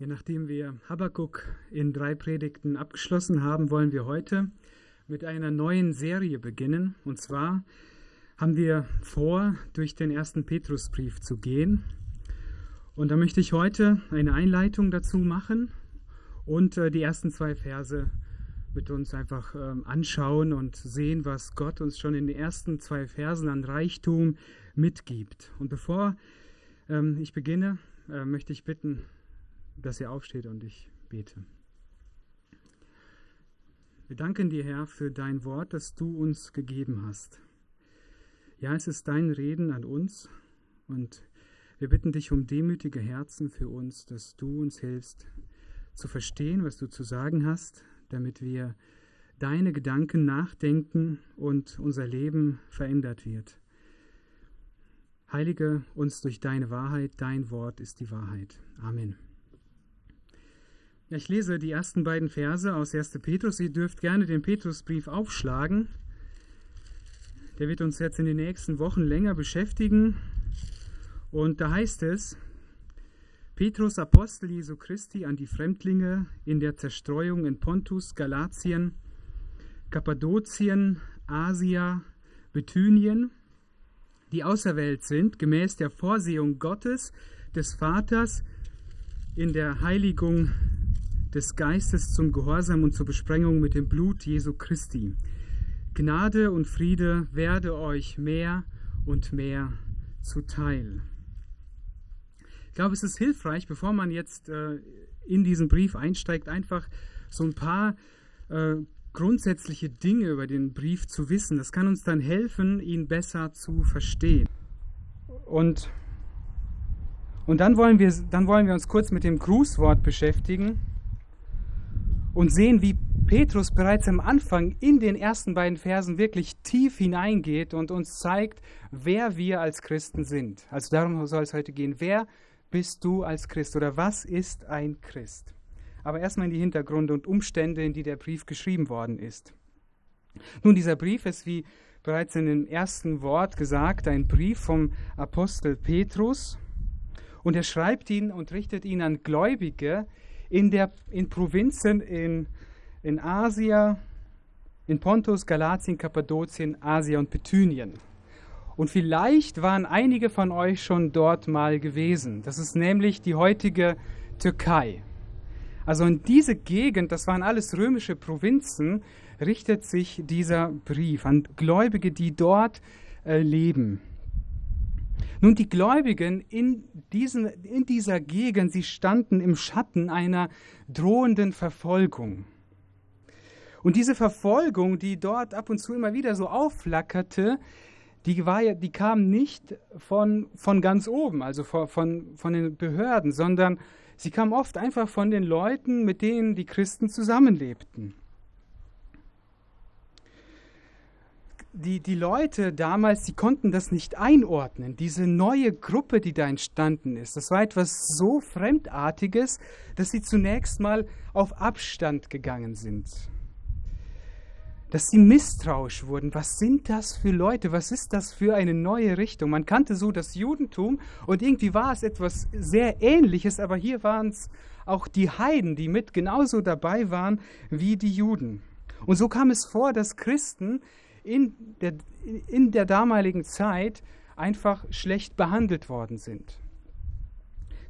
Ja, nachdem wir Habakkuk in drei Predigten abgeschlossen haben, wollen wir heute mit einer neuen Serie beginnen. Und zwar haben wir vor, durch den ersten Petrusbrief zu gehen. Und da möchte ich heute eine Einleitung dazu machen und äh, die ersten zwei Verse mit uns einfach äh, anschauen und sehen, was Gott uns schon in den ersten zwei Versen an Reichtum mitgibt. Und bevor ähm, ich beginne, äh, möchte ich bitten, dass ihr aufsteht und ich bete. Wir danken dir, Herr, für dein Wort, das du uns gegeben hast. Ja, es ist dein Reden an uns und wir bitten dich um demütige Herzen für uns, dass du uns hilfst zu verstehen, was du zu sagen hast, damit wir deine Gedanken nachdenken und unser Leben verändert wird. Heilige uns durch deine Wahrheit, dein Wort ist die Wahrheit. Amen. Ich lese die ersten beiden Verse aus 1. Petrus. Ihr dürft gerne den Petrusbrief aufschlagen. Der wird uns jetzt in den nächsten Wochen länger beschäftigen. Und da heißt es, Petrus, Apostel Jesu Christi, an die Fremdlinge in der Zerstreuung in Pontus, Galatien, Kappadokien, Asia, Bithynien, die auserwählt sind, gemäß der Vorsehung Gottes, des Vaters, in der Heiligung des Geistes zum Gehorsam und zur Besprengung mit dem Blut Jesu Christi. Gnade und Friede werde euch mehr und mehr zuteil. Ich glaube, es ist hilfreich, bevor man jetzt äh, in diesen Brief einsteigt, einfach so ein paar äh, grundsätzliche Dinge über den Brief zu wissen. Das kann uns dann helfen, ihn besser zu verstehen. Und, und dann, wollen wir, dann wollen wir uns kurz mit dem Grußwort beschäftigen und sehen, wie Petrus bereits am Anfang in den ersten beiden Versen wirklich tief hineingeht und uns zeigt, wer wir als Christen sind. Also darum soll es heute gehen. Wer bist du als Christ oder was ist ein Christ? Aber erstmal in die Hintergründe und Umstände, in die der Brief geschrieben worden ist. Nun, dieser Brief ist, wie bereits in dem ersten Wort gesagt, ein Brief vom Apostel Petrus. Und er schreibt ihn und richtet ihn an Gläubige, in, der, in Provinzen in, in Asia, in Pontus, Galatien, Kappadokien, Asia und Bithynien. Und vielleicht waren einige von euch schon dort mal gewesen. Das ist nämlich die heutige Türkei. Also in diese Gegend, das waren alles römische Provinzen, richtet sich dieser Brief an Gläubige, die dort äh, leben. Nun, die Gläubigen in, diesen, in dieser Gegend, sie standen im Schatten einer drohenden Verfolgung. Und diese Verfolgung, die dort ab und zu immer wieder so aufflackerte, die, war ja, die kam nicht von, von ganz oben, also von, von, von den Behörden, sondern sie kam oft einfach von den Leuten, mit denen die Christen zusammenlebten. Die, die Leute damals, die konnten das nicht einordnen. Diese neue Gruppe, die da entstanden ist, das war etwas so Fremdartiges, dass sie zunächst mal auf Abstand gegangen sind. Dass sie misstrauisch wurden. Was sind das für Leute? Was ist das für eine neue Richtung? Man kannte so das Judentum und irgendwie war es etwas sehr Ähnliches, aber hier waren es auch die Heiden, die mit genauso dabei waren wie die Juden. Und so kam es vor, dass Christen in der, in der damaligen Zeit einfach schlecht behandelt worden sind.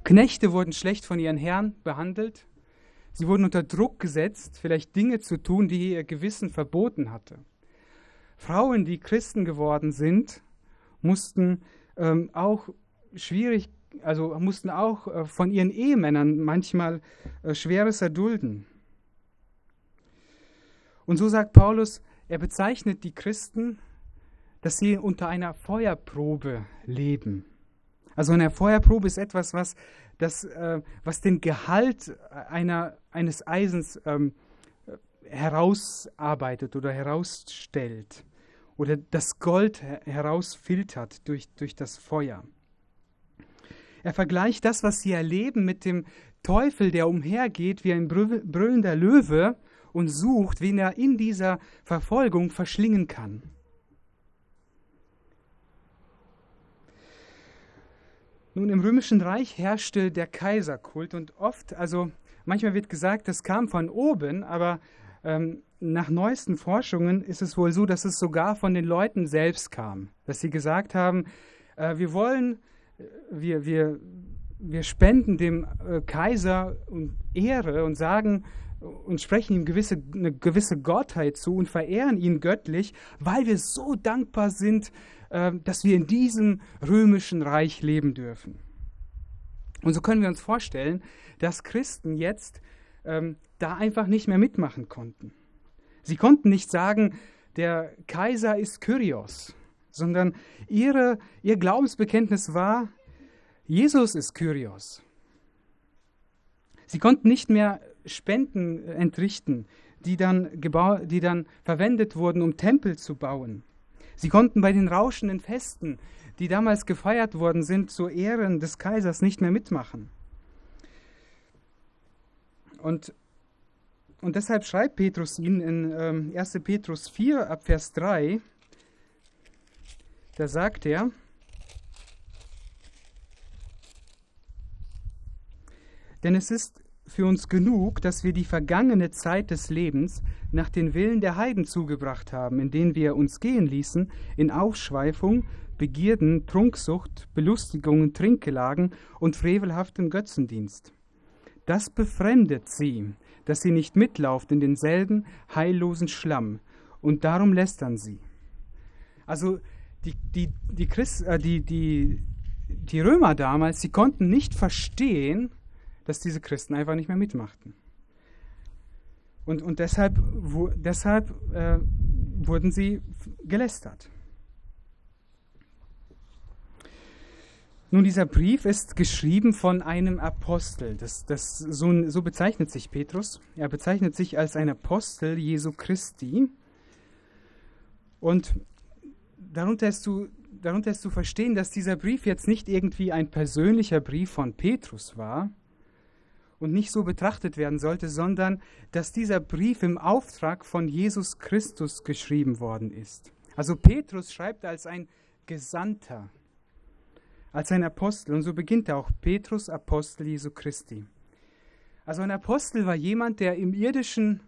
Knechte wurden schlecht von ihren Herren behandelt. Sie wurden unter Druck gesetzt, vielleicht Dinge zu tun, die ihr Gewissen verboten hatte. Frauen, die Christen geworden sind, mussten ähm, auch schwierig, also mussten auch äh, von ihren Ehemännern manchmal äh, Schweres erdulden. Und so sagt Paulus, er bezeichnet die Christen, dass sie unter einer Feuerprobe leben. Also eine Feuerprobe ist etwas, was, das, äh, was den Gehalt einer, eines Eisens ähm, herausarbeitet oder herausstellt oder das Gold herausfiltert durch, durch das Feuer. Er vergleicht das, was sie erleben, mit dem Teufel, der umhergeht wie ein brüllender Löwe und sucht, wen er in dieser Verfolgung verschlingen kann. Nun, im Römischen Reich herrschte der Kaiserkult und oft, also manchmal wird gesagt, das kam von oben, aber ähm, nach neuesten Forschungen ist es wohl so, dass es sogar von den Leuten selbst kam, dass sie gesagt haben, äh, wir wollen, äh, wir, wir, wir spenden dem äh, Kaiser Ehre und sagen und sprechen ihm gewisse, eine gewisse Gottheit zu und verehren ihn göttlich, weil wir so dankbar sind, äh, dass wir in diesem römischen Reich leben dürfen. Und so können wir uns vorstellen, dass Christen jetzt ähm, da einfach nicht mehr mitmachen konnten. Sie konnten nicht sagen, der Kaiser ist Kyrios, sondern ihre, ihr Glaubensbekenntnis war, Jesus ist Kyrios. Sie konnten nicht mehr Spenden entrichten, die dann, die dann verwendet wurden, um Tempel zu bauen. Sie konnten bei den rauschenden Festen, die damals gefeiert worden sind, zu Ehren des Kaisers nicht mehr mitmachen. Und und deshalb schreibt Petrus ihnen in ähm, 1. Petrus 4 ab Vers 3, da sagt er, denn es ist für uns genug, dass wir die vergangene Zeit des Lebens nach den Willen der Heiden zugebracht haben, in denen wir uns gehen ließen, in Aufschweifung, Begierden, Trunksucht, Belustigungen, Trinkgelagen und frevelhaftem Götzendienst. Das befremdet sie, dass sie nicht mitlauft in denselben heillosen Schlamm, und darum lästern sie. Also die, die, die, Christ, äh, die, die, die Römer damals, sie konnten nicht verstehen, dass diese Christen einfach nicht mehr mitmachten. Und, und deshalb, wo, deshalb äh, wurden sie gelästert. Nun, dieser Brief ist geschrieben von einem Apostel. Das, das, so, so bezeichnet sich Petrus. Er bezeichnet sich als ein Apostel Jesu Christi. Und darunter ist, zu, darunter ist zu verstehen, dass dieser Brief jetzt nicht irgendwie ein persönlicher Brief von Petrus war und nicht so betrachtet werden sollte, sondern dass dieser Brief im Auftrag von Jesus Christus geschrieben worden ist. Also Petrus schreibt als ein Gesandter als ein Apostel. Und so beginnt auch Petrus, Apostel Jesu Christi. Also ein Apostel war jemand, der im irdischen,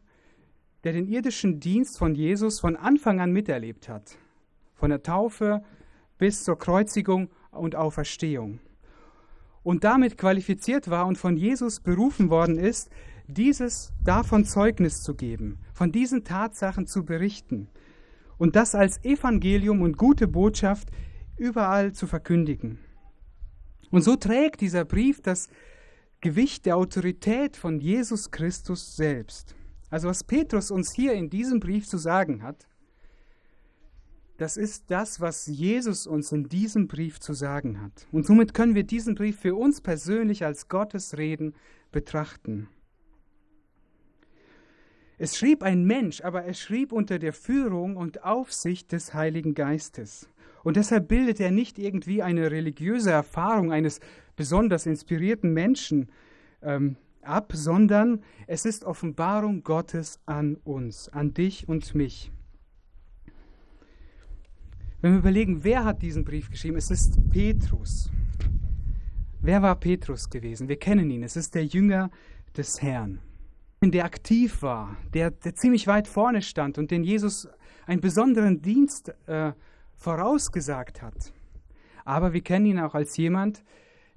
der den irdischen Dienst von Jesus von Anfang an miterlebt hat. Von der Taufe bis zur Kreuzigung und Auferstehung. Und damit qualifiziert war und von Jesus berufen worden ist, dieses davon Zeugnis zu geben, von diesen Tatsachen zu berichten und das als Evangelium und gute Botschaft überall zu verkündigen. Und so trägt dieser Brief das Gewicht der Autorität von Jesus Christus selbst. Also was Petrus uns hier in diesem Brief zu sagen hat, das ist das, was Jesus uns in diesem Brief zu sagen hat. Und somit können wir diesen Brief für uns persönlich als Gottes Reden betrachten. Es schrieb ein Mensch, aber er schrieb unter der Führung und Aufsicht des Heiligen Geistes. Und deshalb bildet er nicht irgendwie eine religiöse Erfahrung eines besonders inspirierten Menschen ähm, ab, sondern es ist Offenbarung Gottes an uns, an dich und mich. Wenn wir überlegen, wer hat diesen Brief geschrieben, es ist Petrus. Wer war Petrus gewesen? Wir kennen ihn, es ist der Jünger des Herrn, der aktiv war, der, der ziemlich weit vorne stand und den Jesus einen besonderen Dienst äh, vorausgesagt hat. Aber wir kennen ihn auch als jemand,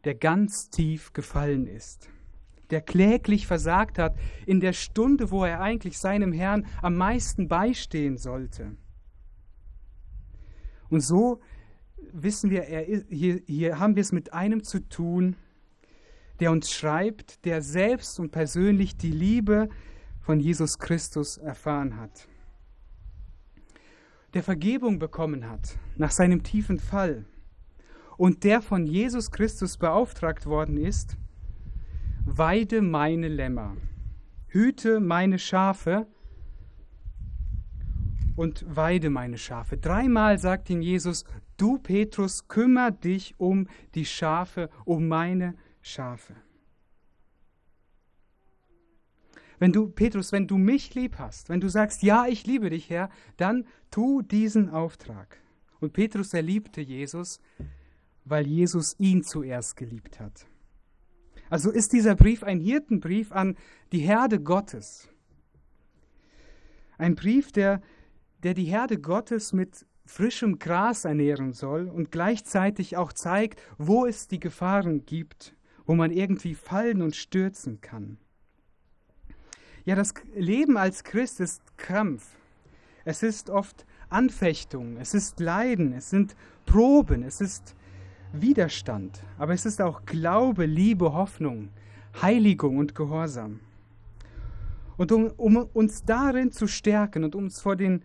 der ganz tief gefallen ist, der kläglich versagt hat in der Stunde, wo er eigentlich seinem Herrn am meisten beistehen sollte. Und so wissen wir, er, hier, hier haben wir es mit einem zu tun, der uns schreibt, der selbst und persönlich die Liebe von Jesus Christus erfahren hat. Der Vergebung bekommen hat nach seinem tiefen Fall und der von Jesus Christus beauftragt worden ist, weide meine Lämmer, hüte meine Schafe und weide meine Schafe. Dreimal sagt ihm Jesus, du Petrus, kümmer dich um die Schafe, um meine Schafe. Wenn du, Petrus, wenn du mich lieb hast, wenn du sagst, ja, ich liebe dich, Herr, dann tu diesen Auftrag. Und Petrus, er liebte Jesus, weil Jesus ihn zuerst geliebt hat. Also ist dieser Brief ein Hirtenbrief an die Herde Gottes. Ein Brief, der, der die Herde Gottes mit frischem Gras ernähren soll und gleichzeitig auch zeigt, wo es die Gefahren gibt, wo man irgendwie fallen und stürzen kann. Ja, das Leben als Christ ist Krampf. Es ist oft Anfechtung, es ist Leiden, es sind Proben, es ist Widerstand, aber es ist auch Glaube, Liebe, Hoffnung, Heiligung und Gehorsam. Und um, um uns darin zu stärken und uns vor den,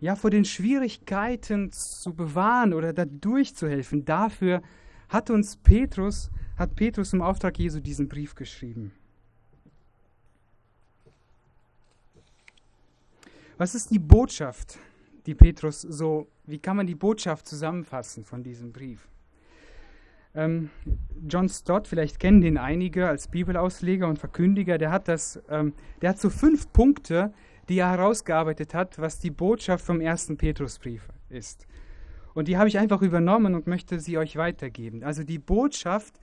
ja, vor den Schwierigkeiten zu bewahren oder dadurch zu helfen, dafür hat uns Petrus, hat Petrus im Auftrag Jesu diesen Brief geschrieben. Was ist die Botschaft, die Petrus so, wie kann man die Botschaft zusammenfassen von diesem Brief? Ähm, John Stott, vielleicht kennen den einige als Bibelausleger und Verkündiger, der hat das, ähm, der hat so fünf Punkte, die er herausgearbeitet hat, was die Botschaft vom ersten Petrusbrief ist. Und die habe ich einfach übernommen und möchte sie euch weitergeben. Also die Botschaft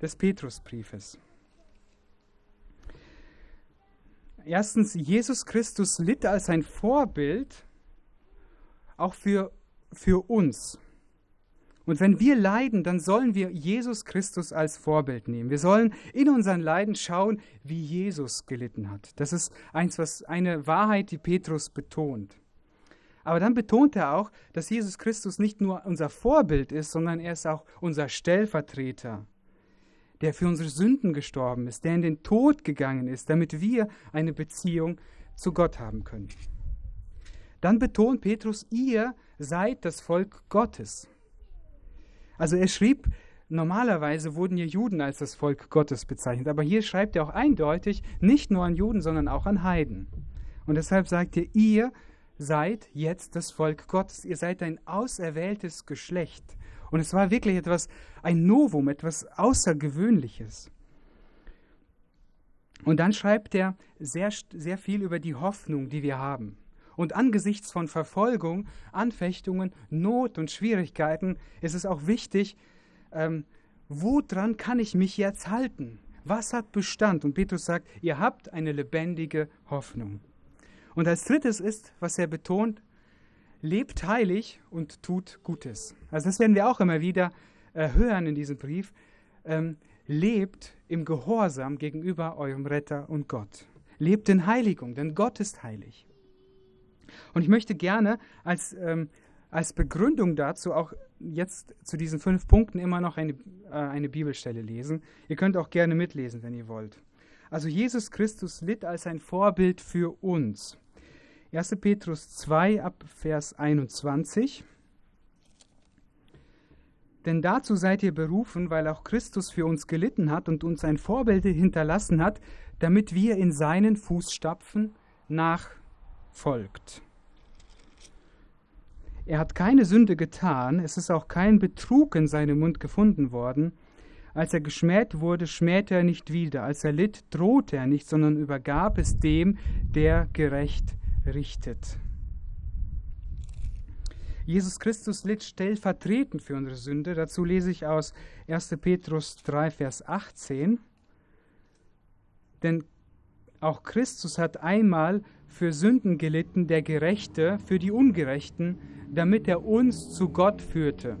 des Petrusbriefes. Erstens, Jesus Christus litt als ein Vorbild auch für, für uns. Und wenn wir leiden, dann sollen wir Jesus Christus als Vorbild nehmen. Wir sollen in unseren Leiden schauen, wie Jesus gelitten hat. Das ist eins, was eine Wahrheit, die Petrus betont. Aber dann betont er auch, dass Jesus Christus nicht nur unser Vorbild ist, sondern er ist auch unser Stellvertreter, der für unsere Sünden gestorben ist, der in den Tod gegangen ist, damit wir eine Beziehung zu Gott haben können. Dann betont Petrus, ihr seid das Volk Gottes. Also er schrieb, normalerweise wurden ja Juden als das Volk Gottes bezeichnet, aber hier schreibt er auch eindeutig, nicht nur an Juden, sondern auch an Heiden. Und deshalb sagt er, ihr seid jetzt das Volk Gottes, ihr seid ein auserwähltes Geschlecht. Und es war wirklich etwas, ein Novum, etwas Außergewöhnliches. Und dann schreibt er sehr, sehr viel über die Hoffnung, die wir haben. Und angesichts von Verfolgung, Anfechtungen, Not und Schwierigkeiten ist es auch wichtig, ähm, woran kann ich mich jetzt halten? Was hat Bestand? Und Petrus sagt, ihr habt eine lebendige Hoffnung. Und als drittes ist, was er betont, lebt heilig und tut Gutes. Also das werden wir auch immer wieder äh, hören in diesem Brief. Ähm, lebt im Gehorsam gegenüber eurem Retter und Gott. Lebt in Heiligung, denn Gott ist heilig. Und ich möchte gerne als, ähm, als Begründung dazu auch jetzt zu diesen fünf Punkten immer noch eine, äh, eine Bibelstelle lesen. Ihr könnt auch gerne mitlesen, wenn ihr wollt. Also Jesus Christus litt als ein Vorbild für uns. 1. Petrus 2 ab Vers 21. Denn dazu seid ihr berufen, weil auch Christus für uns gelitten hat und uns ein Vorbild hinterlassen hat, damit wir in seinen Fußstapfen nachfolgt. Er hat keine Sünde getan, es ist auch kein Betrug in seinem Mund gefunden worden. Als er geschmäht wurde, schmähte er nicht wieder. Als er litt, drohte er nicht, sondern übergab es dem, der gerecht richtet. Jesus Christus litt stellvertretend für unsere Sünde. Dazu lese ich aus 1. Petrus 3, Vers 18. Denn auch Christus hat einmal für Sünden gelitten, der Gerechte für die Ungerechten, damit er uns zu Gott führte.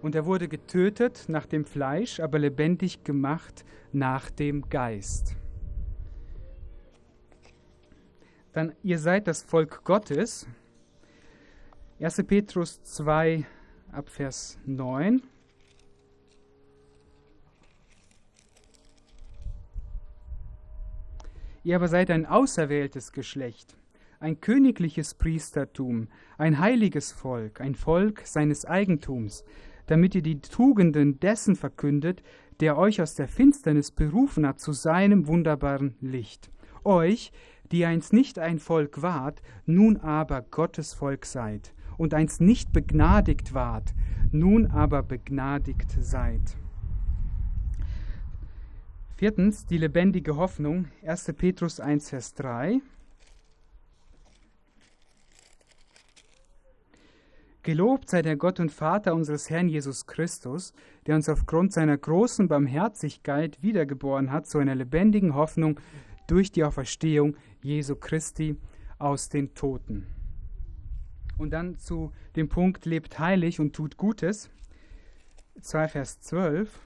Und er wurde getötet nach dem Fleisch, aber lebendig gemacht nach dem Geist. Dann, ihr seid das Volk Gottes. 1. Petrus 2 ab Vers 9. Ihr aber seid ein auserwähltes Geschlecht, ein königliches Priestertum, ein heiliges Volk, ein Volk seines Eigentums, damit ihr die Tugenden dessen verkündet, der euch aus der Finsternis berufen hat zu seinem wunderbaren Licht. Euch, die einst nicht ein Volk wart, nun aber Gottes Volk seid, und einst nicht begnadigt wart, nun aber begnadigt seid. Viertens, die lebendige Hoffnung, 1. Petrus 1, Vers 3. Gelobt sei der Gott und Vater unseres Herrn Jesus Christus, der uns aufgrund seiner großen Barmherzigkeit wiedergeboren hat zu einer lebendigen Hoffnung durch die Auferstehung Jesu Christi aus den Toten. Und dann zu dem Punkt, lebt heilig und tut Gutes. 2 Vers 12.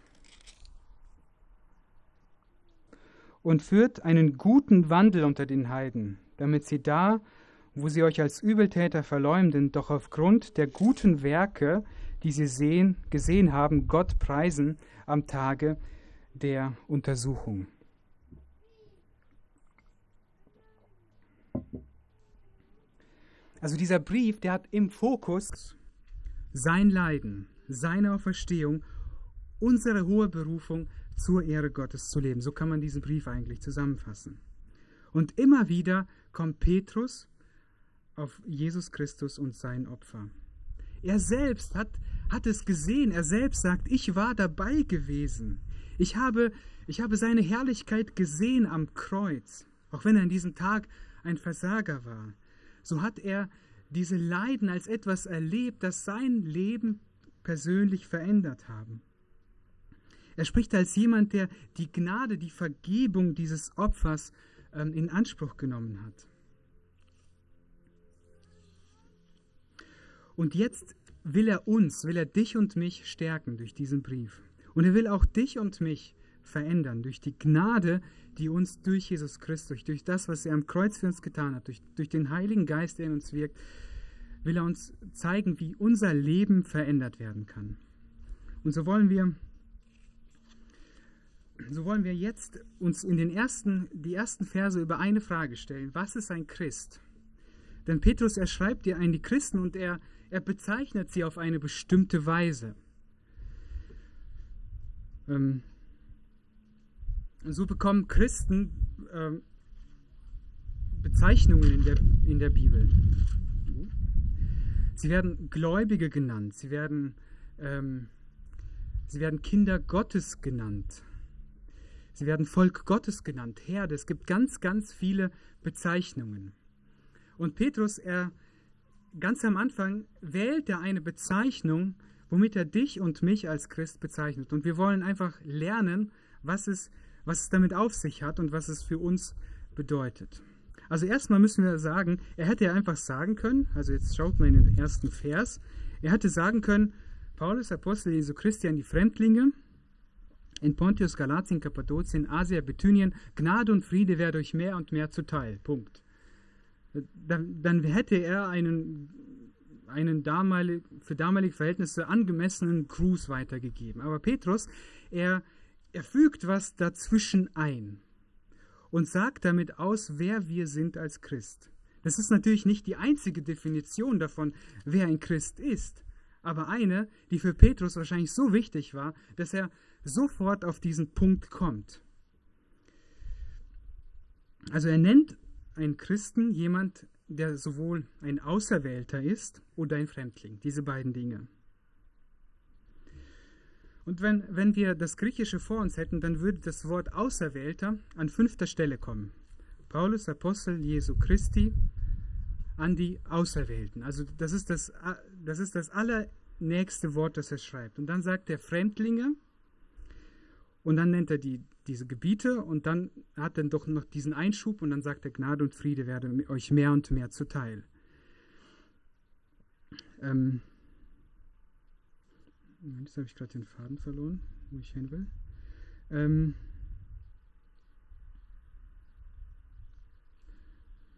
Und führt einen guten Wandel unter den Heiden, damit sie da wo sie euch als Übeltäter verleumden, doch aufgrund der guten Werke, die sie sehen, gesehen haben, Gott preisen am Tage der Untersuchung. Also dieser Brief, der hat im Fokus sein Leiden, seine Auferstehung, unsere hohe Berufung zur Ehre Gottes zu leben. So kann man diesen Brief eigentlich zusammenfassen. Und immer wieder kommt Petrus auf Jesus Christus und sein Opfer. Er selbst hat, hat es gesehen. Er selbst sagt, ich war dabei gewesen. Ich habe, ich habe seine Herrlichkeit gesehen am Kreuz. Auch wenn er an diesem Tag ein Versager war. So hat er diese Leiden als etwas erlebt, das sein Leben persönlich verändert haben. Er spricht als jemand, der die Gnade, die Vergebung dieses Opfers ähm, in Anspruch genommen hat. Und jetzt will er uns, will er dich und mich stärken durch diesen Brief. Und er will auch dich und mich verändern durch die Gnade, die uns durch Jesus Christus, durch das, was er am Kreuz für uns getan hat, durch, durch den Heiligen Geist, der in uns wirkt, will er uns zeigen, wie unser Leben verändert werden kann. Und so wollen wir, so wollen wir jetzt uns in den ersten, die ersten Verse über eine Frage stellen. Was ist ein Christ? Denn Petrus, er schreibt dir an die Christen und er, er bezeichnet sie auf eine bestimmte Weise. Ähm, so bekommen Christen ähm, Bezeichnungen in der, in der Bibel. Sie werden Gläubige genannt, sie werden, ähm, sie werden Kinder Gottes genannt, sie werden Volk Gottes genannt, Herde. Es gibt ganz, ganz viele Bezeichnungen. Und Petrus, er ganz am Anfang wählt er eine Bezeichnung, womit er dich und mich als Christ bezeichnet. Und wir wollen einfach lernen, was es, was es damit auf sich hat und was es für uns bedeutet. Also erstmal müssen wir sagen, er hätte ja einfach sagen können, also jetzt schaut mal in den ersten Vers, er hätte sagen können, Paulus, Apostel Jesu Christi an die Fremdlinge in Pontius, Galatien, Kappadokien, Asia, Bithynien, Gnade und Friede werde euch mehr und mehr zuteil. Punkt dann, dann hätte er einen, einen damalig, für damalige Verhältnisse angemessenen Gruß weitergegeben. Aber Petrus, er, er fügt was dazwischen ein und sagt damit aus, wer wir sind als Christ. Das ist natürlich nicht die einzige Definition davon, wer ein Christ ist, aber eine, die für Petrus wahrscheinlich so wichtig war, dass er sofort auf diesen Punkt kommt. Also er nennt ein Christen jemand, der sowohl ein Auserwählter ist oder ein Fremdling. Diese beiden Dinge. Und wenn, wenn wir das Griechische vor uns hätten, dann würde das Wort Auserwählter an fünfter Stelle kommen. Paulus, Apostel Jesu Christi, an die Auserwählten. Also das ist das, das ist das allernächste Wort, das er schreibt. Und dann sagt er Fremdlinge und dann nennt er die, diese Gebiete und dann hat er doch noch diesen Einschub und dann sagt er, Gnade und Friede werde euch mehr und mehr zuteil. Ähm, jetzt habe ich gerade den Faden verloren, wo ich hin will. Ähm,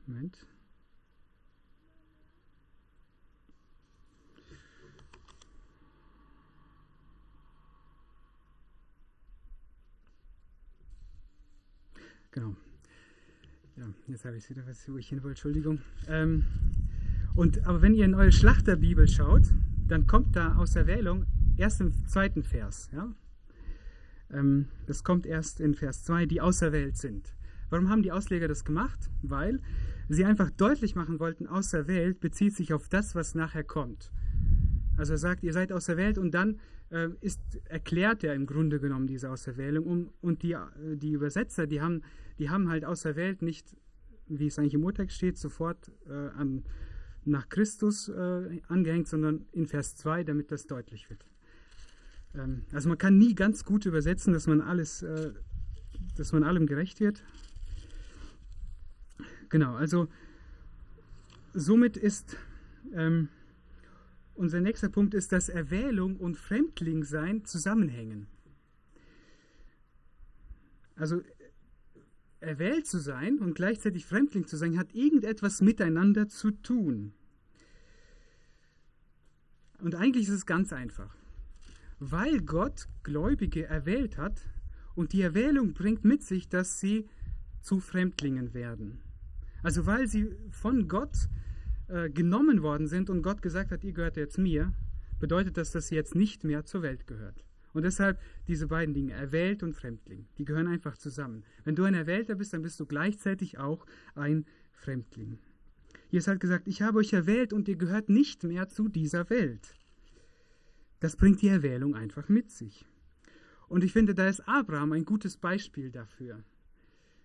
Moment. Genau. Ja, jetzt habe ich wieder, was, wo ich hin wollte, Entschuldigung. Ähm, und, aber wenn ihr in eure Schlachterbibel schaut, dann kommt da aus der Wählung erst im zweiten Vers. Ja? Ähm, das kommt erst in Vers 2, die auserwählt sind. Warum haben die Ausleger das gemacht? Weil sie einfach deutlich machen wollten, auserwählt bezieht sich auf das, was nachher kommt. Also er sagt, ihr seid auserwählt und dann äh, ist, erklärt er im Grunde genommen diese Auserwählung. Um, und die, äh, die Übersetzer, die haben, die haben halt auserwählt nicht, wie es eigentlich im Urtext steht, sofort äh, an, nach Christus äh, angehängt, sondern in Vers 2, damit das deutlich wird. Ähm, also man kann nie ganz gut übersetzen, dass man alles, äh, dass man allem gerecht wird. Genau, also somit ist ähm, unser nächster Punkt ist, dass Erwählung und Fremdlingsein zusammenhängen. Also erwählt zu sein und gleichzeitig Fremdling zu sein, hat irgendetwas miteinander zu tun. Und eigentlich ist es ganz einfach. Weil Gott Gläubige erwählt hat und die Erwählung bringt mit sich, dass sie zu Fremdlingen werden. Also weil sie von Gott äh, genommen worden sind und Gott gesagt hat, ihr gehört jetzt mir, bedeutet das, dass sie jetzt nicht mehr zur Welt gehört. Und deshalb diese beiden Dinge, erwählt und Fremdling, die gehören einfach zusammen. Wenn du ein Erwählter bist, dann bist du gleichzeitig auch ein Fremdling. Jesus hat gesagt, ich habe euch erwählt und ihr gehört nicht mehr zu dieser Welt. Das bringt die Erwählung einfach mit sich. Und ich finde, da ist Abraham ein gutes Beispiel dafür.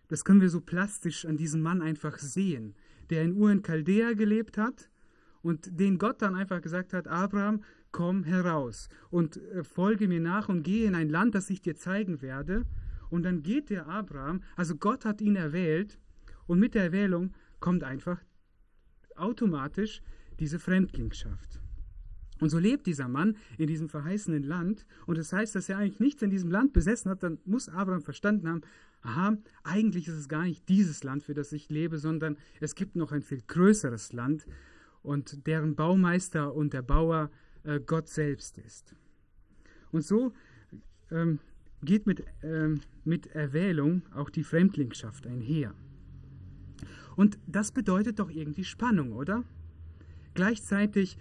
Das können wir so plastisch an diesem Mann einfach sehen, der in Ur in Chaldea gelebt hat und den Gott dann einfach gesagt hat, Abraham, komm heraus und äh, folge mir nach und gehe in ein Land, das ich dir zeigen werde. Und dann geht der Abraham, also Gott hat ihn erwählt und mit der Erwählung kommt einfach automatisch diese Fremdlingschaft. Und so lebt dieser Mann in diesem verheißenen Land. Und das heißt, dass er eigentlich nichts in diesem Land besessen hat. Dann muss Abraham verstanden haben, aha, eigentlich ist es gar nicht dieses Land, für das ich lebe, sondern es gibt noch ein viel größeres Land und deren Baumeister und der Bauer äh, Gott selbst ist. Und so ähm, geht mit, ähm, mit Erwählung auch die Fremdlingschaft einher. Und das bedeutet doch irgendwie Spannung, oder? Gleichzeitig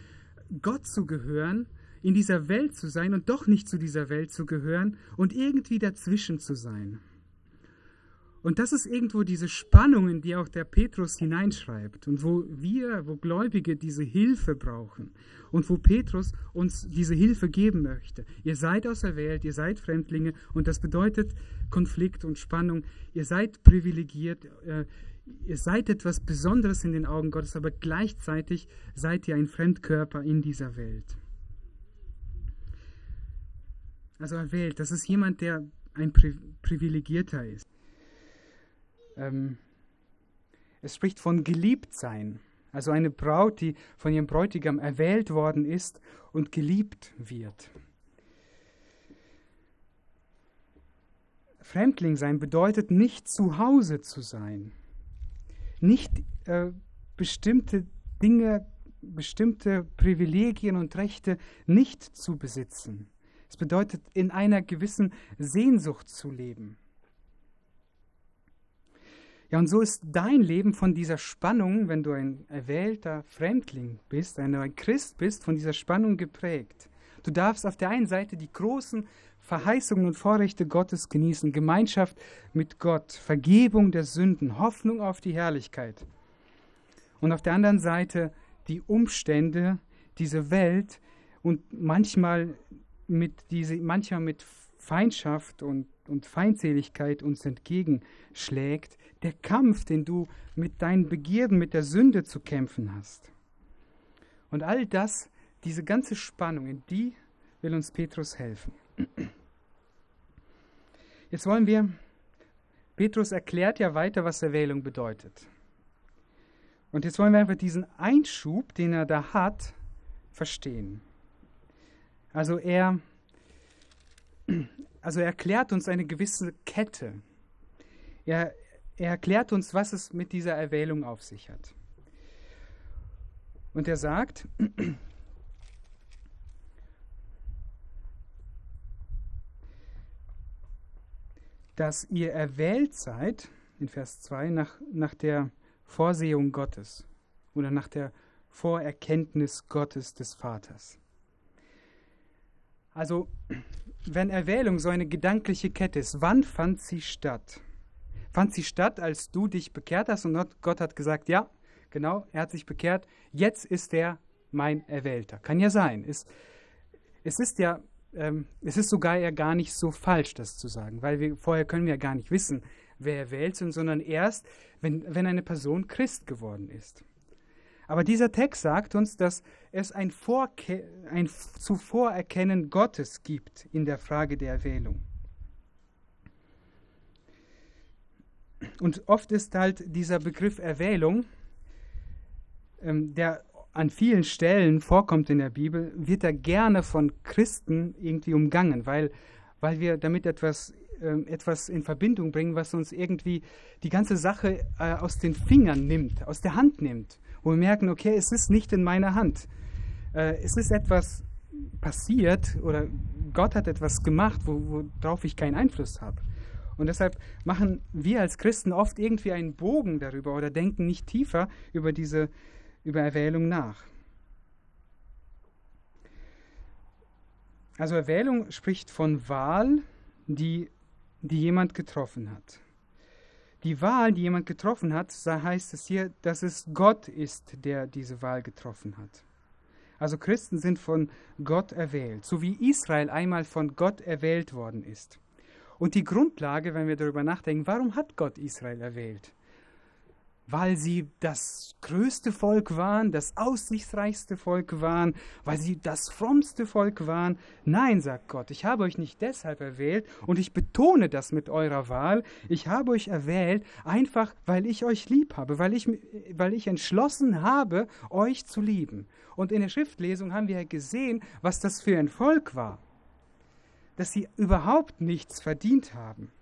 Gott zu gehören, in dieser Welt zu sein und doch nicht zu dieser Welt zu gehören und irgendwie dazwischen zu sein. Und das ist irgendwo diese Spannung, in die auch der Petrus hineinschreibt und wo wir, wo Gläubige diese Hilfe brauchen und wo Petrus uns diese Hilfe geben möchte. Ihr seid auserwählt, ihr seid Fremdlinge und das bedeutet Konflikt und Spannung. Ihr seid privilegiert, äh, ihr seid etwas Besonderes in den Augen Gottes, aber gleichzeitig seid ihr ein Fremdkörper in dieser Welt. Also erwählt, das ist jemand, der ein Privilegierter ist. Ähm, es spricht von Geliebtsein, also eine Braut, die von ihrem Bräutigam erwählt worden ist und geliebt wird. Fremdling sein bedeutet nicht zu Hause zu sein, nicht äh, bestimmte Dinge, bestimmte Privilegien und Rechte nicht zu besitzen. Es bedeutet in einer gewissen Sehnsucht zu leben. Ja, und so ist dein Leben von dieser Spannung, wenn du ein erwählter Fremdling bist, ein Christ bist, von dieser Spannung geprägt. Du darfst auf der einen Seite die großen Verheißungen und Vorrechte Gottes genießen, Gemeinschaft mit Gott, Vergebung der Sünden, Hoffnung auf die Herrlichkeit. Und auf der anderen Seite die Umstände, diese Welt und manchmal mit, diese, manchmal mit Feindschaft und, und Feindseligkeit uns entgegenschlägt, der Kampf, den du mit deinen Begierden, mit der Sünde zu kämpfen hast. Und all das, diese ganze Spannung, in die will uns Petrus helfen. Jetzt wollen wir, Petrus erklärt ja weiter, was Erwählung bedeutet. Und jetzt wollen wir einfach diesen Einschub, den er da hat, verstehen. Also er, also er erklärt uns eine gewisse Kette. Er, er erklärt uns, was es mit dieser Erwählung auf sich hat. Und er sagt, dass ihr erwählt seid, in Vers 2, nach, nach der Vorsehung Gottes oder nach der Vorerkenntnis Gottes des Vaters. Also, wenn Erwählung so eine gedankliche Kette ist, wann fand sie statt? Fand sie statt, als du dich bekehrt hast und Gott hat gesagt, ja, genau, er hat sich bekehrt, jetzt ist er mein Erwählter. Kann ja sein. Es, es ist ja ähm, es ist sogar ja gar nicht so falsch, das zu sagen, weil wir vorher können wir ja gar nicht wissen, wer erwählt sind, sondern erst, wenn, wenn eine Person Christ geworden ist. Aber dieser Text sagt uns, dass es ein, Vorke ein Zuvorerkennen Gottes gibt in der Frage der Erwählung. Und oft ist halt dieser Begriff Erwählung, ähm, der an vielen Stellen vorkommt in der Bibel, wird er gerne von Christen irgendwie umgangen, weil, weil wir damit etwas, äh, etwas in Verbindung bringen, was uns irgendwie die ganze Sache äh, aus den Fingern nimmt, aus der Hand nimmt, wo wir merken, okay, es ist nicht in meiner Hand. Äh, es ist etwas passiert oder Gott hat etwas gemacht, worauf ich keinen Einfluss habe. Und deshalb machen wir als Christen oft irgendwie einen Bogen darüber oder denken nicht tiefer über diese über Erwählung nach. Also Erwählung spricht von Wahl, die, die jemand getroffen hat. Die Wahl, die jemand getroffen hat, heißt es hier, dass es Gott ist, der diese Wahl getroffen hat. Also Christen sind von Gott erwählt, so wie Israel einmal von Gott erwählt worden ist. Und die Grundlage, wenn wir darüber nachdenken, warum hat Gott Israel erwählt? Weil sie das größte Volk waren, das aussichtsreichste Volk waren, weil sie das frommste Volk waren. Nein, sagt Gott, ich habe euch nicht deshalb erwählt und ich betone das mit eurer Wahl. Ich habe euch erwählt, einfach weil ich euch lieb habe, weil ich, weil ich entschlossen habe, euch zu lieben. Und in der Schriftlesung haben wir gesehen, was das für ein Volk war, dass sie überhaupt nichts verdient haben.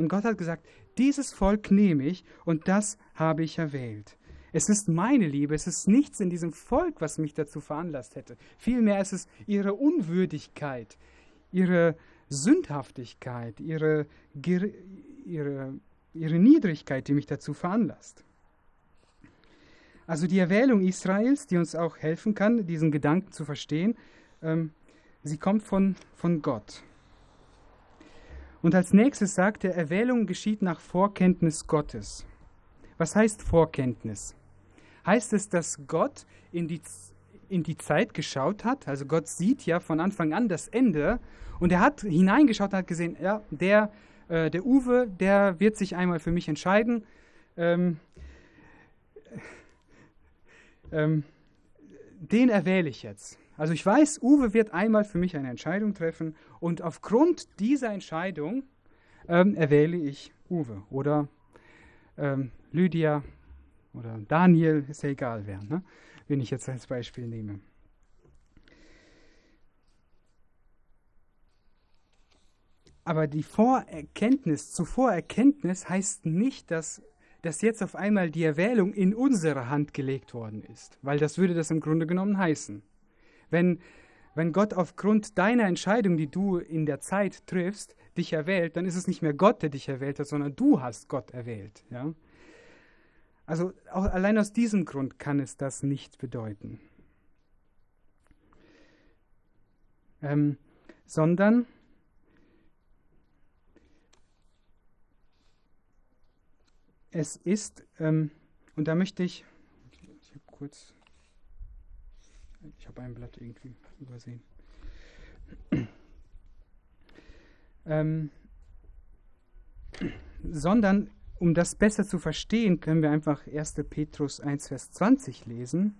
Und Gott hat gesagt, dieses Volk nehme ich und das habe ich erwählt. Es ist meine Liebe, es ist nichts in diesem Volk, was mich dazu veranlasst hätte. Vielmehr ist es ihre Unwürdigkeit, ihre Sündhaftigkeit, ihre, ihre, ihre Niedrigkeit, die mich dazu veranlasst. Also die Erwählung Israels, die uns auch helfen kann, diesen Gedanken zu verstehen, ähm, sie kommt von, von Gott. Und als nächstes sagt er, Erwählung geschieht nach Vorkenntnis Gottes. Was heißt Vorkenntnis? Heißt es, dass Gott in die, in die Zeit geschaut hat? Also Gott sieht ja von Anfang an das Ende und er hat hineingeschaut und hat gesehen, ja, der, äh, der Uwe, der wird sich einmal für mich entscheiden. Ähm, ähm, den erwähle ich jetzt. Also ich weiß, Uwe wird einmal für mich eine Entscheidung treffen und aufgrund dieser Entscheidung ähm, erwähle ich Uwe oder ähm, Lydia oder Daniel, ist ja egal wer, ne? wen ich jetzt als Beispiel nehme. Aber die Vorerkenntnis, zuvor Erkenntnis heißt nicht, dass, dass jetzt auf einmal die Erwählung in unsere Hand gelegt worden ist, weil das würde das im Grunde genommen heißen. Wenn, wenn Gott aufgrund deiner Entscheidung, die du in der Zeit triffst, dich erwählt, dann ist es nicht mehr Gott, der dich erwählt hat, sondern du hast Gott erwählt. Ja? Also auch allein aus diesem Grund kann es das nicht bedeuten. Ähm, sondern es ist, ähm, und da möchte ich, ich kurz ich habe ein Blatt irgendwie übersehen. ähm, sondern, um das besser zu verstehen, können wir einfach 1. Petrus 1, Vers 20 lesen.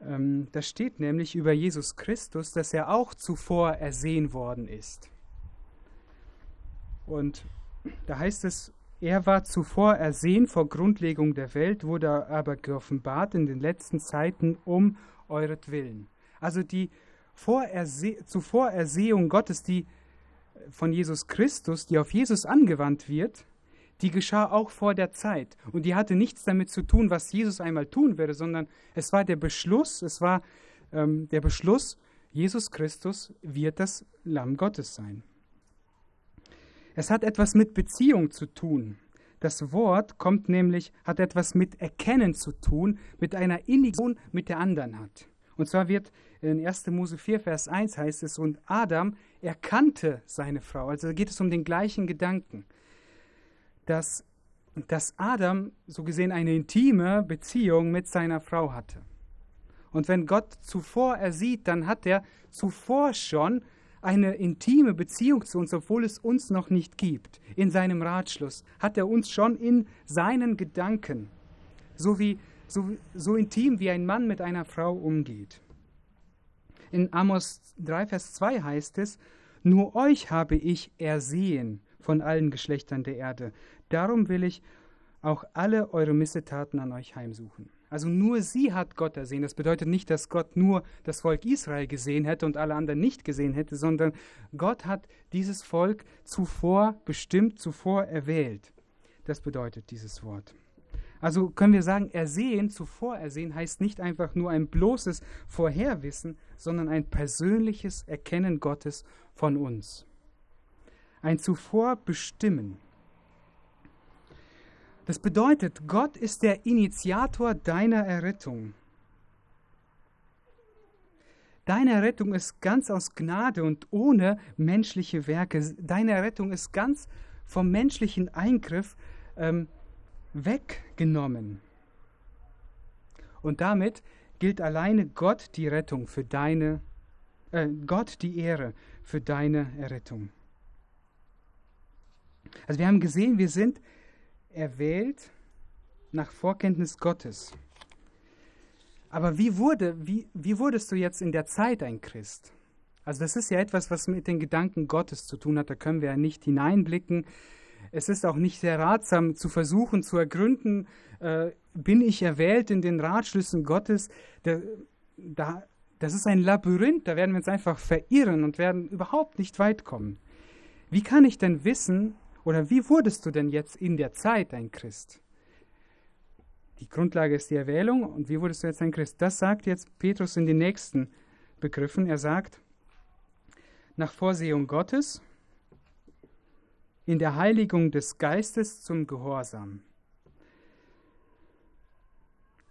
Ähm, da steht nämlich über Jesus Christus, dass er auch zuvor ersehen worden ist. Und da heißt es, er war zuvor ersehen vor Grundlegung der Welt, wurde aber geoffenbart in den letzten Zeiten um euretwillen. Also die Vorerse Zuvorersehung Gottes, die von Jesus Christus, die auf Jesus angewandt wird, die geschah auch vor der Zeit. Und die hatte nichts damit zu tun, was Jesus einmal tun würde, sondern es war der Beschluss, es war ähm, der Beschluss, Jesus Christus wird das Lamm Gottes sein. Es hat etwas mit Beziehung zu tun. Das Wort kommt nämlich, hat etwas mit Erkennen zu tun, mit einer Innigung mit der anderen hat. Und zwar wird in 1. Mose 4, Vers 1 heißt es, und Adam erkannte seine Frau. Also geht es um den gleichen Gedanken, dass, dass Adam so gesehen eine intime Beziehung mit seiner Frau hatte. Und wenn Gott zuvor ersieht, dann hat er zuvor schon eine intime Beziehung zu uns, obwohl es uns noch nicht gibt. In seinem Ratschluss hat er uns schon in seinen Gedanken so, wie, so, so intim wie ein Mann mit einer Frau umgeht. In Amos 3, Vers 2 heißt es, nur euch habe ich ersehen von allen Geschlechtern der Erde. Darum will ich auch alle eure Missetaten an euch heimsuchen. Also nur sie hat Gott ersehen. Das bedeutet nicht, dass Gott nur das Volk Israel gesehen hätte und alle anderen nicht gesehen hätte, sondern Gott hat dieses Volk zuvor bestimmt, zuvor erwählt. Das bedeutet dieses Wort. Also können wir sagen, ersehen, zuvor ersehen heißt nicht einfach nur ein bloßes Vorherwissen, sondern ein persönliches Erkennen Gottes von uns. Ein zuvor bestimmen. Das bedeutet, Gott ist der Initiator deiner Errettung. Deine Errettung ist ganz aus Gnade und ohne menschliche Werke. Deine Errettung ist ganz vom menschlichen Eingriff ähm, weggenommen. Und damit gilt alleine Gott die Rettung für deine, äh, Gott die Ehre für deine Errettung. Also wir haben gesehen, wir sind erwählt nach Vorkenntnis Gottes. Aber wie, wurde, wie, wie wurdest du jetzt in der Zeit ein Christ? Also das ist ja etwas, was mit den Gedanken Gottes zu tun hat. Da können wir ja nicht hineinblicken. Es ist auch nicht sehr ratsam zu versuchen zu ergründen, äh, bin ich erwählt in den Ratschlüssen Gottes. Der, da, das ist ein Labyrinth, da werden wir uns einfach verirren und werden überhaupt nicht weit kommen. Wie kann ich denn wissen, oder wie wurdest du denn jetzt in der Zeit ein Christ? Die Grundlage ist die Erwählung. Und wie wurdest du jetzt ein Christ? Das sagt jetzt Petrus in den nächsten Begriffen. Er sagt, nach Vorsehung Gottes, in der Heiligung des Geistes zum Gehorsam.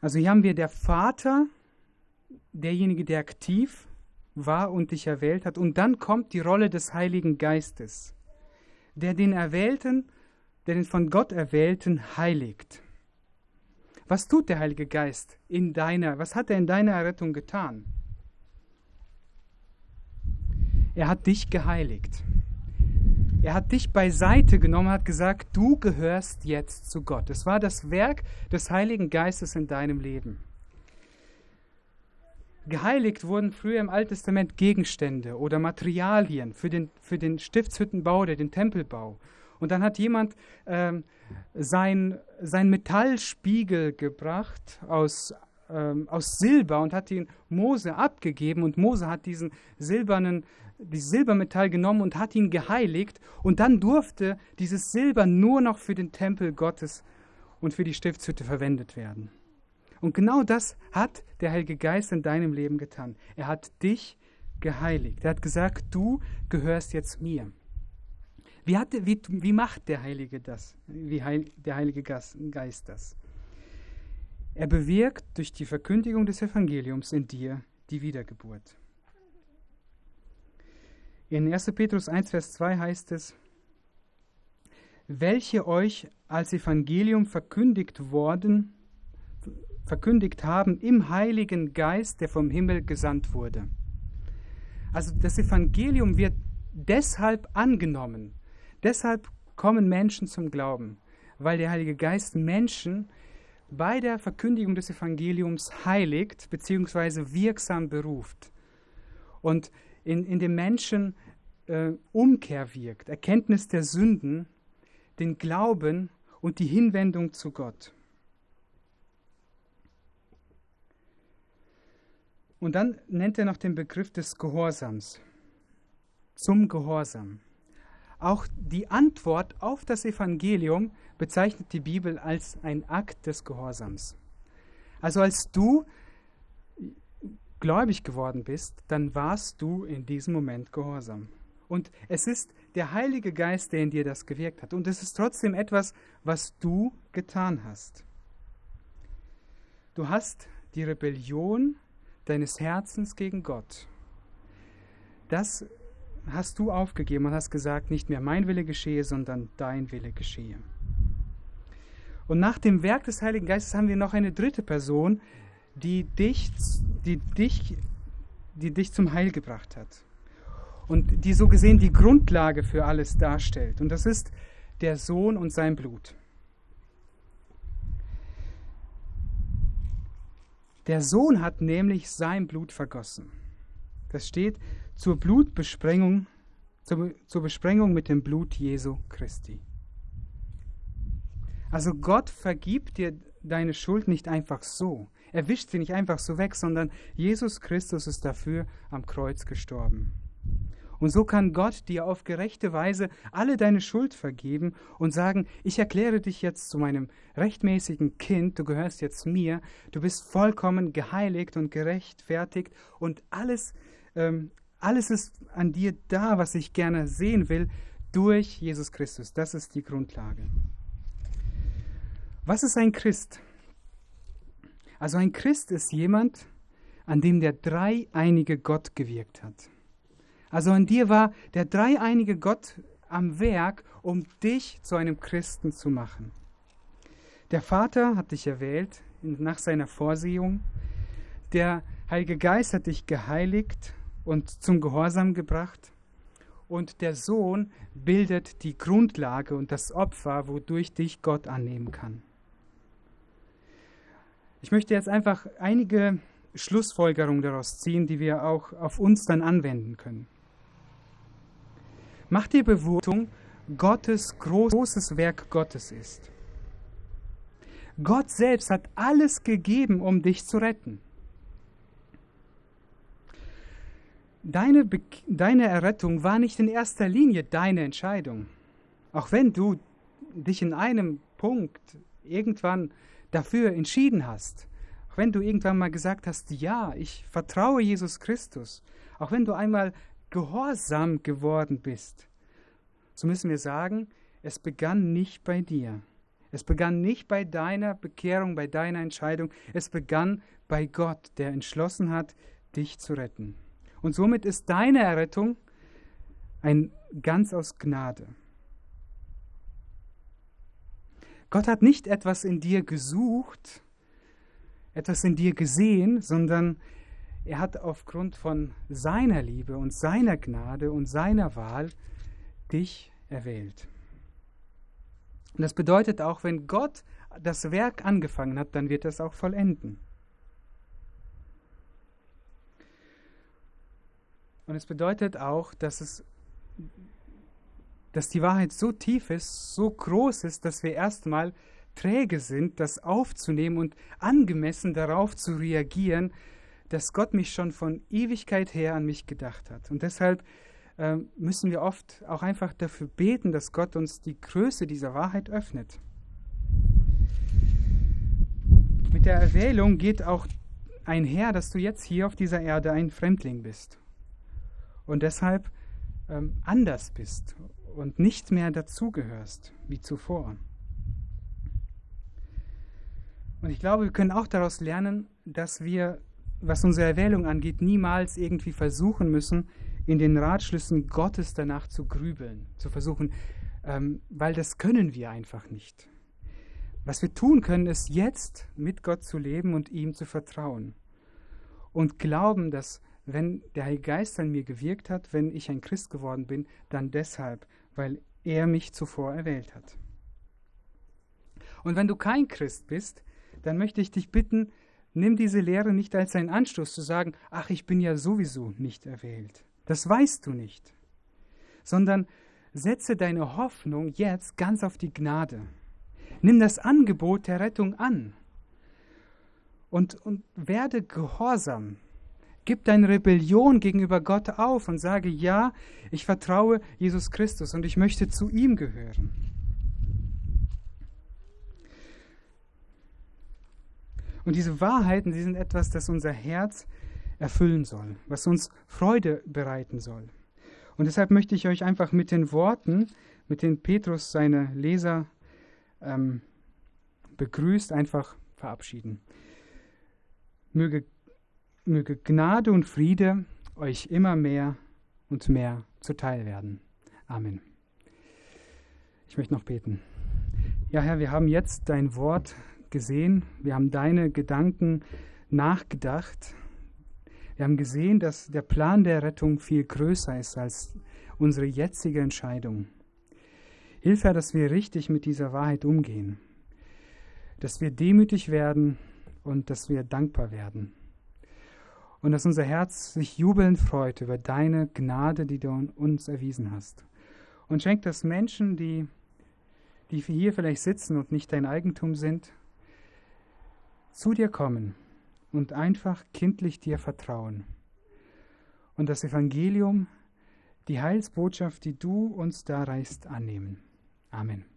Also hier haben wir der Vater, derjenige, der aktiv war und dich erwählt hat. Und dann kommt die Rolle des Heiligen Geistes der den Erwählten, der den von Gott Erwählten heiligt. Was tut der Heilige Geist in deiner, was hat er in deiner Errettung getan? Er hat dich geheiligt. Er hat dich beiseite genommen, hat gesagt, du gehörst jetzt zu Gott. Es war das Werk des Heiligen Geistes in deinem Leben. Geheiligt wurden früher im Alten Testament Gegenstände oder Materialien für den, für den Stiftshüttenbau oder den Tempelbau. Und dann hat jemand ähm, sein, sein Metallspiegel gebracht aus, ähm, aus Silber und hat ihn Mose abgegeben. Und Mose hat diesen silbernen, dieses Silbermetall genommen und hat ihn geheiligt. Und dann durfte dieses Silber nur noch für den Tempel Gottes und für die Stiftshütte verwendet werden. Und genau das hat der Heilige Geist in deinem Leben getan. Er hat dich geheiligt. Er hat gesagt, du gehörst jetzt mir. Wie, hat, wie, wie macht der Heilige das? Wie heil, der Heilige Geist das? Er bewirkt durch die Verkündigung des Evangeliums in dir die Wiedergeburt. In 1. Petrus 1, Vers 2 heißt es, welche euch als Evangelium verkündigt worden verkündigt haben im Heiligen Geist, der vom Himmel gesandt wurde. Also das Evangelium wird deshalb angenommen. Deshalb kommen Menschen zum Glauben, weil der Heilige Geist Menschen bei der Verkündigung des Evangeliums heiligt bzw. wirksam beruft und in, in dem Menschen äh, Umkehr wirkt, Erkenntnis der Sünden, den Glauben und die Hinwendung zu Gott. Und dann nennt er noch den Begriff des Gehorsams. Zum Gehorsam. Auch die Antwort auf das Evangelium bezeichnet die Bibel als ein Akt des Gehorsams. Also als du gläubig geworden bist, dann warst du in diesem Moment gehorsam. Und es ist der Heilige Geist, der in dir das gewirkt hat. Und es ist trotzdem etwas, was du getan hast. Du hast die Rebellion deines Herzens gegen Gott, das hast du aufgegeben und hast gesagt, nicht mehr mein Wille geschehe, sondern dein Wille geschehe. Und nach dem Werk des Heiligen Geistes haben wir noch eine dritte Person, die dich, die dich, die dich zum Heil gebracht hat. Und die so gesehen die Grundlage für alles darstellt. Und das ist der Sohn und sein Blut. Der Sohn hat nämlich sein Blut vergossen. Das steht zur Blutbesprengung, zur, zur Besprengung mit dem Blut Jesu Christi. Also Gott vergibt dir deine Schuld nicht einfach so. Er wischt sie nicht einfach so weg, sondern Jesus Christus ist dafür am Kreuz gestorben. Und so kann Gott dir auf gerechte Weise alle deine Schuld vergeben und sagen, ich erkläre dich jetzt zu meinem rechtmäßigen Kind, du gehörst jetzt mir, du bist vollkommen geheiligt und gerechtfertigt und alles, ähm, alles ist an dir da, was ich gerne sehen will, durch Jesus Christus. Das ist die Grundlage. Was ist ein Christ? Also ein Christ ist jemand, an dem der dreieinige Gott gewirkt hat. Also an dir war der dreieinige Gott am Werk, um dich zu einem Christen zu machen. Der Vater hat dich erwählt nach seiner Vorsehung. Der Heilige Geist hat dich geheiligt und zum Gehorsam gebracht. Und der Sohn bildet die Grundlage und das Opfer, wodurch dich Gott annehmen kann. Ich möchte jetzt einfach einige Schlussfolgerungen daraus ziehen, die wir auch auf uns dann anwenden können. Mach dir Bewusst, Gottes großes Werk Gottes ist. Gott selbst hat alles gegeben, um dich zu retten. Deine, Be deine Errettung war nicht in erster Linie deine Entscheidung. Auch wenn du dich in einem Punkt irgendwann dafür entschieden hast, auch wenn du irgendwann mal gesagt hast, ja, ich vertraue Jesus Christus, auch wenn du einmal gehorsam geworden bist, so müssen wir sagen, es begann nicht bei dir. Es begann nicht bei deiner Bekehrung, bei deiner Entscheidung. Es begann bei Gott, der entschlossen hat, dich zu retten. Und somit ist deine Errettung ein ganz aus Gnade. Gott hat nicht etwas in dir gesucht, etwas in dir gesehen, sondern er hat aufgrund von seiner Liebe und seiner Gnade und seiner Wahl dich erwählt. Und das bedeutet auch, wenn Gott das Werk angefangen hat, dann wird er es auch vollenden. Und es bedeutet auch, dass es dass die Wahrheit so tief ist, so groß ist, dass wir erstmal träge sind, das aufzunehmen und angemessen darauf zu reagieren, dass Gott mich schon von Ewigkeit her an mich gedacht hat. Und deshalb äh, müssen wir oft auch einfach dafür beten, dass Gott uns die Größe dieser Wahrheit öffnet. Mit der Erwählung geht auch einher, dass du jetzt hier auf dieser Erde ein Fremdling bist und deshalb ähm, anders bist und nicht mehr dazugehörst wie zuvor. Und ich glaube, wir können auch daraus lernen, dass wir, was unsere Erwählung angeht, niemals irgendwie versuchen müssen, in den Ratschlüssen Gottes danach zu grübeln, zu versuchen, ähm, weil das können wir einfach nicht. Was wir tun können, ist jetzt mit Gott zu leben und ihm zu vertrauen und glauben, dass wenn der Heilige Geist an mir gewirkt hat, wenn ich ein Christ geworden bin, dann deshalb, weil er mich zuvor erwählt hat. Und wenn du kein Christ bist, dann möchte ich dich bitten, nimm diese Lehre nicht als einen Anstoß zu sagen, ach, ich bin ja sowieso nicht erwählt. Das weißt du nicht. Sondern setze deine Hoffnung jetzt ganz auf die Gnade. Nimm das Angebot der Rettung an und, und werde gehorsam. Gib deine Rebellion gegenüber Gott auf und sage, ja, ich vertraue Jesus Christus und ich möchte zu ihm gehören. Und diese Wahrheiten, sie sind etwas, das unser Herz erfüllen soll, was uns Freude bereiten soll. Und deshalb möchte ich euch einfach mit den Worten, mit denen Petrus seine Leser ähm, begrüßt, einfach verabschieden. Möge, möge Gnade und Friede euch immer mehr und mehr zuteil werden. Amen. Ich möchte noch beten. Ja, Herr, wir haben jetzt dein Wort gesehen, wir haben deine Gedanken nachgedacht wir haben gesehen, dass der Plan der Rettung viel größer ist als unsere jetzige Entscheidung. Hilfe, dass wir richtig mit dieser Wahrheit umgehen, dass wir demütig werden und dass wir dankbar werden. Und dass unser Herz sich jubelnd freut über deine Gnade, die du uns erwiesen hast. Und schenk das Menschen, die, die hier vielleicht sitzen und nicht dein Eigentum sind, zu dir kommen und einfach kindlich dir vertrauen. Und das Evangelium, die Heilsbotschaft, die du uns da reichst, annehmen. Amen.